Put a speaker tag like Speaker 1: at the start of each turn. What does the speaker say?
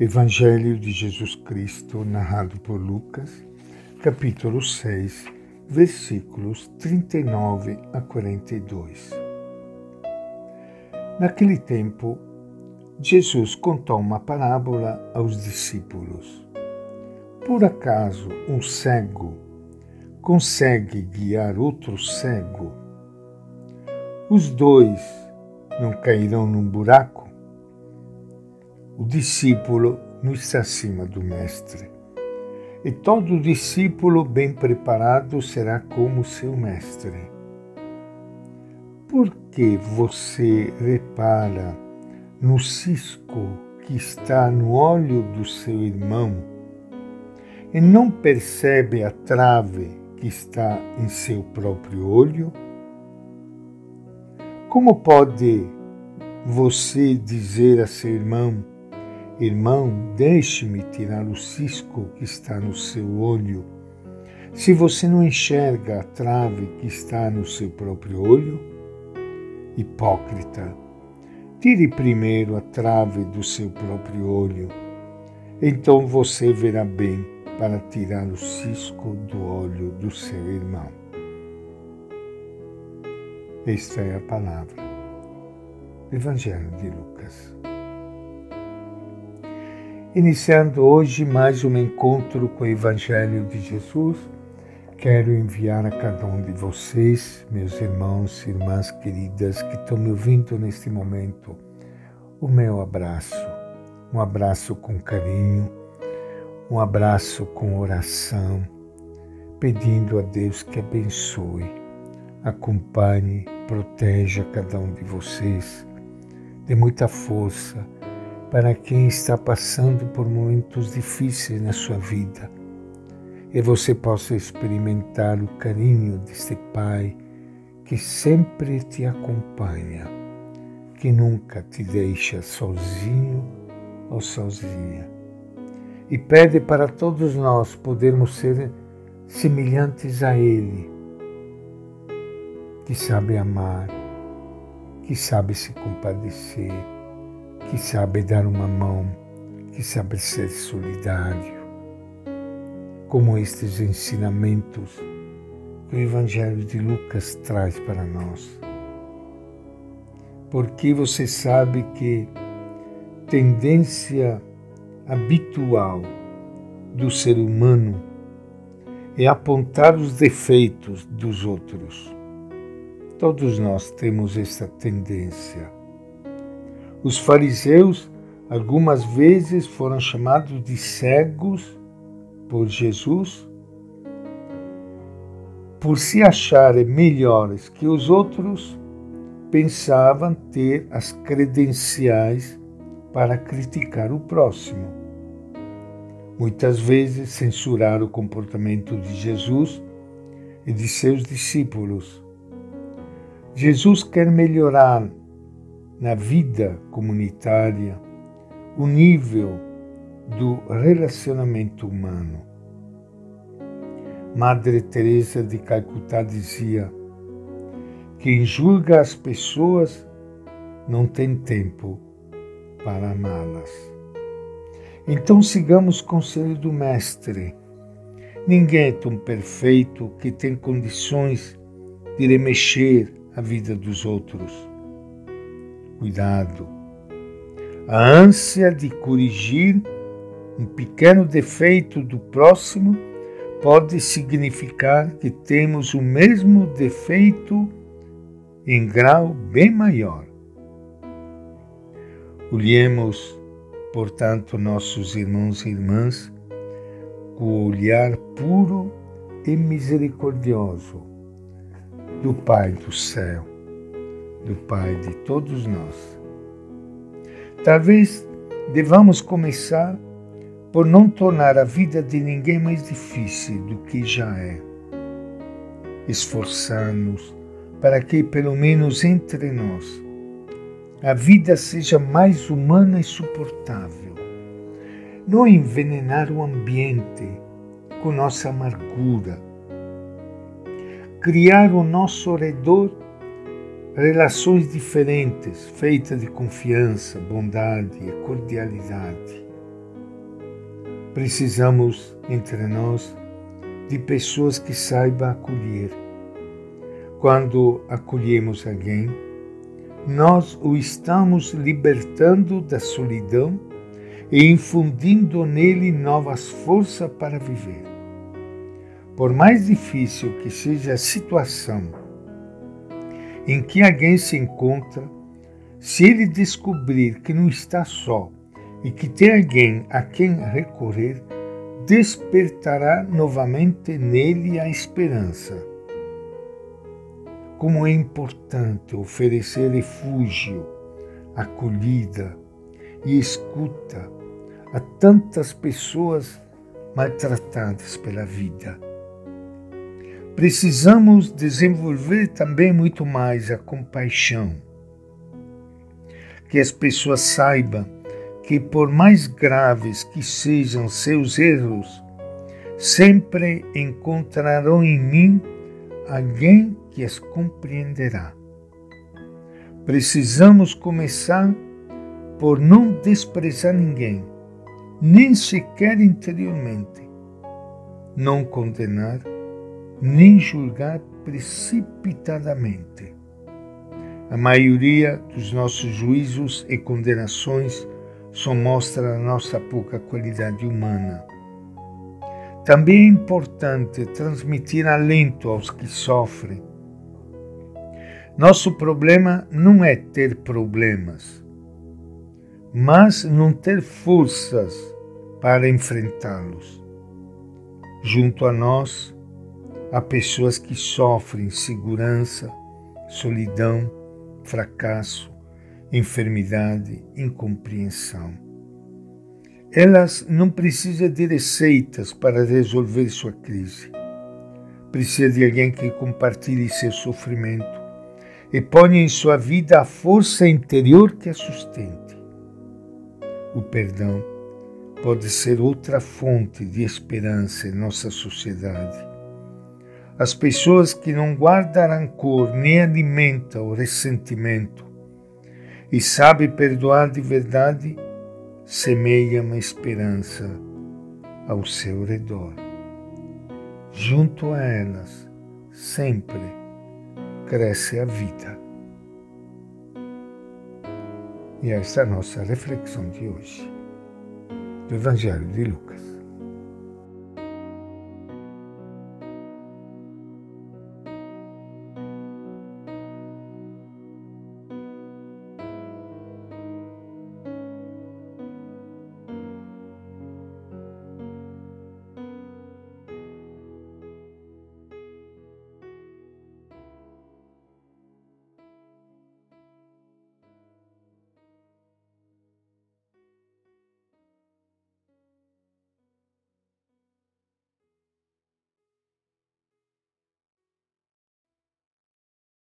Speaker 1: Evangelho de Jesus Cristo, narrado por Lucas, capítulo 6, versículos 39 a 42. Naquele tempo, Jesus contou uma parábola aos discípulos. Por acaso um cego consegue guiar outro cego? Os dois não cairão num buraco? O discípulo não está acima do mestre. E todo discípulo bem preparado será como seu mestre. Por que você repara no cisco que está no olho do seu irmão e não percebe a trave que está em seu próprio olho? Como pode você dizer a seu irmão, Irmão, deixe-me tirar o cisco que está no seu olho. Se você não enxerga a trave que está no seu próprio olho, hipócrita, tire primeiro a trave do seu próprio olho. Então você verá bem para tirar o cisco do olho do seu irmão. Esta é a palavra. Evangelho de Lucas. Iniciando hoje mais um encontro com o Evangelho de Jesus, quero enviar a cada um de vocês, meus irmãos e irmãs queridas que estão me ouvindo neste momento, o meu abraço. Um abraço com carinho, um abraço com oração, pedindo a Deus que abençoe, acompanhe, proteja cada um de vocês, dê muita força para quem está passando por momentos difíceis na sua vida e você possa experimentar o carinho deste Pai que sempre te acompanha, que nunca te deixa sozinho ou sozinha. E pede para todos nós podermos ser semelhantes a Ele, que sabe amar, que sabe se compadecer que sabe dar uma mão, que sabe ser solidário, como estes ensinamentos que o Evangelho de Lucas traz para nós. Porque você sabe que tendência habitual do ser humano é apontar os defeitos dos outros. Todos nós temos essa tendência. Os fariseus algumas vezes foram chamados de cegos por Jesus por se acharem melhores que os outros, pensavam ter as credenciais para criticar o próximo. Muitas vezes censuraram o comportamento de Jesus e de seus discípulos. Jesus quer melhorar na vida comunitária o nível do relacionamento humano. Madre Teresa de Calcutá dizia: quem julga as pessoas não tem tempo para amá-las. Então sigamos o conselho do Mestre. Ninguém é tão perfeito que tem condições de remexer a vida dos outros cuidado. A ânsia de corrigir um pequeno defeito do próximo pode significar que temos o mesmo defeito em grau bem maior. Olhemos, portanto, nossos irmãos e irmãs com o olhar puro e misericordioso do Pai do céu do Pai de todos nós. Talvez devamos começar por não tornar a vida de ninguém mais difícil do que já é. Esforçar-nos para que, pelo menos entre nós, a vida seja mais humana e suportável. Não envenenar o ambiente com nossa amargura. Criar ao nosso redor relações diferentes, feitas de confiança, bondade e cordialidade. Precisamos, entre nós, de pessoas que saibam acolher. Quando acolhemos alguém, nós o estamos libertando da solidão e infundindo nele novas forças para viver. Por mais difícil que seja a situação em que alguém se encontra, se ele descobrir que não está só e que tem alguém a quem recorrer, despertará novamente nele a esperança. Como é importante oferecer refúgio, acolhida e escuta a tantas pessoas maltratadas pela vida. Precisamos desenvolver também muito mais a compaixão. Que as pessoas saibam que, por mais graves que sejam seus erros, sempre encontrarão em mim alguém que as compreenderá. Precisamos começar por não desprezar ninguém, nem sequer interiormente, não condenar nem julgar precipitadamente. A maioria dos nossos juízos e condenações só mostra a nossa pouca qualidade humana. Também é importante transmitir alento aos que sofrem. Nosso problema não é ter problemas, mas não ter forças para enfrentá-los. Junto a nós, Há pessoas que sofrem insegurança, solidão, fracasso, enfermidade, incompreensão. Elas não precisam de receitas para resolver sua crise. Precisa de alguém que compartilhe seu sofrimento e ponha em sua vida a força interior que a sustente. O perdão pode ser outra fonte de esperança em nossa sociedade as pessoas que não guardam rancor nem alimentam o ressentimento e sabem perdoar de verdade, semeiam a esperança ao seu redor. Junto a elas, sempre cresce a vida. E esta é a nossa reflexão de hoje, do Evangelho de Lucas.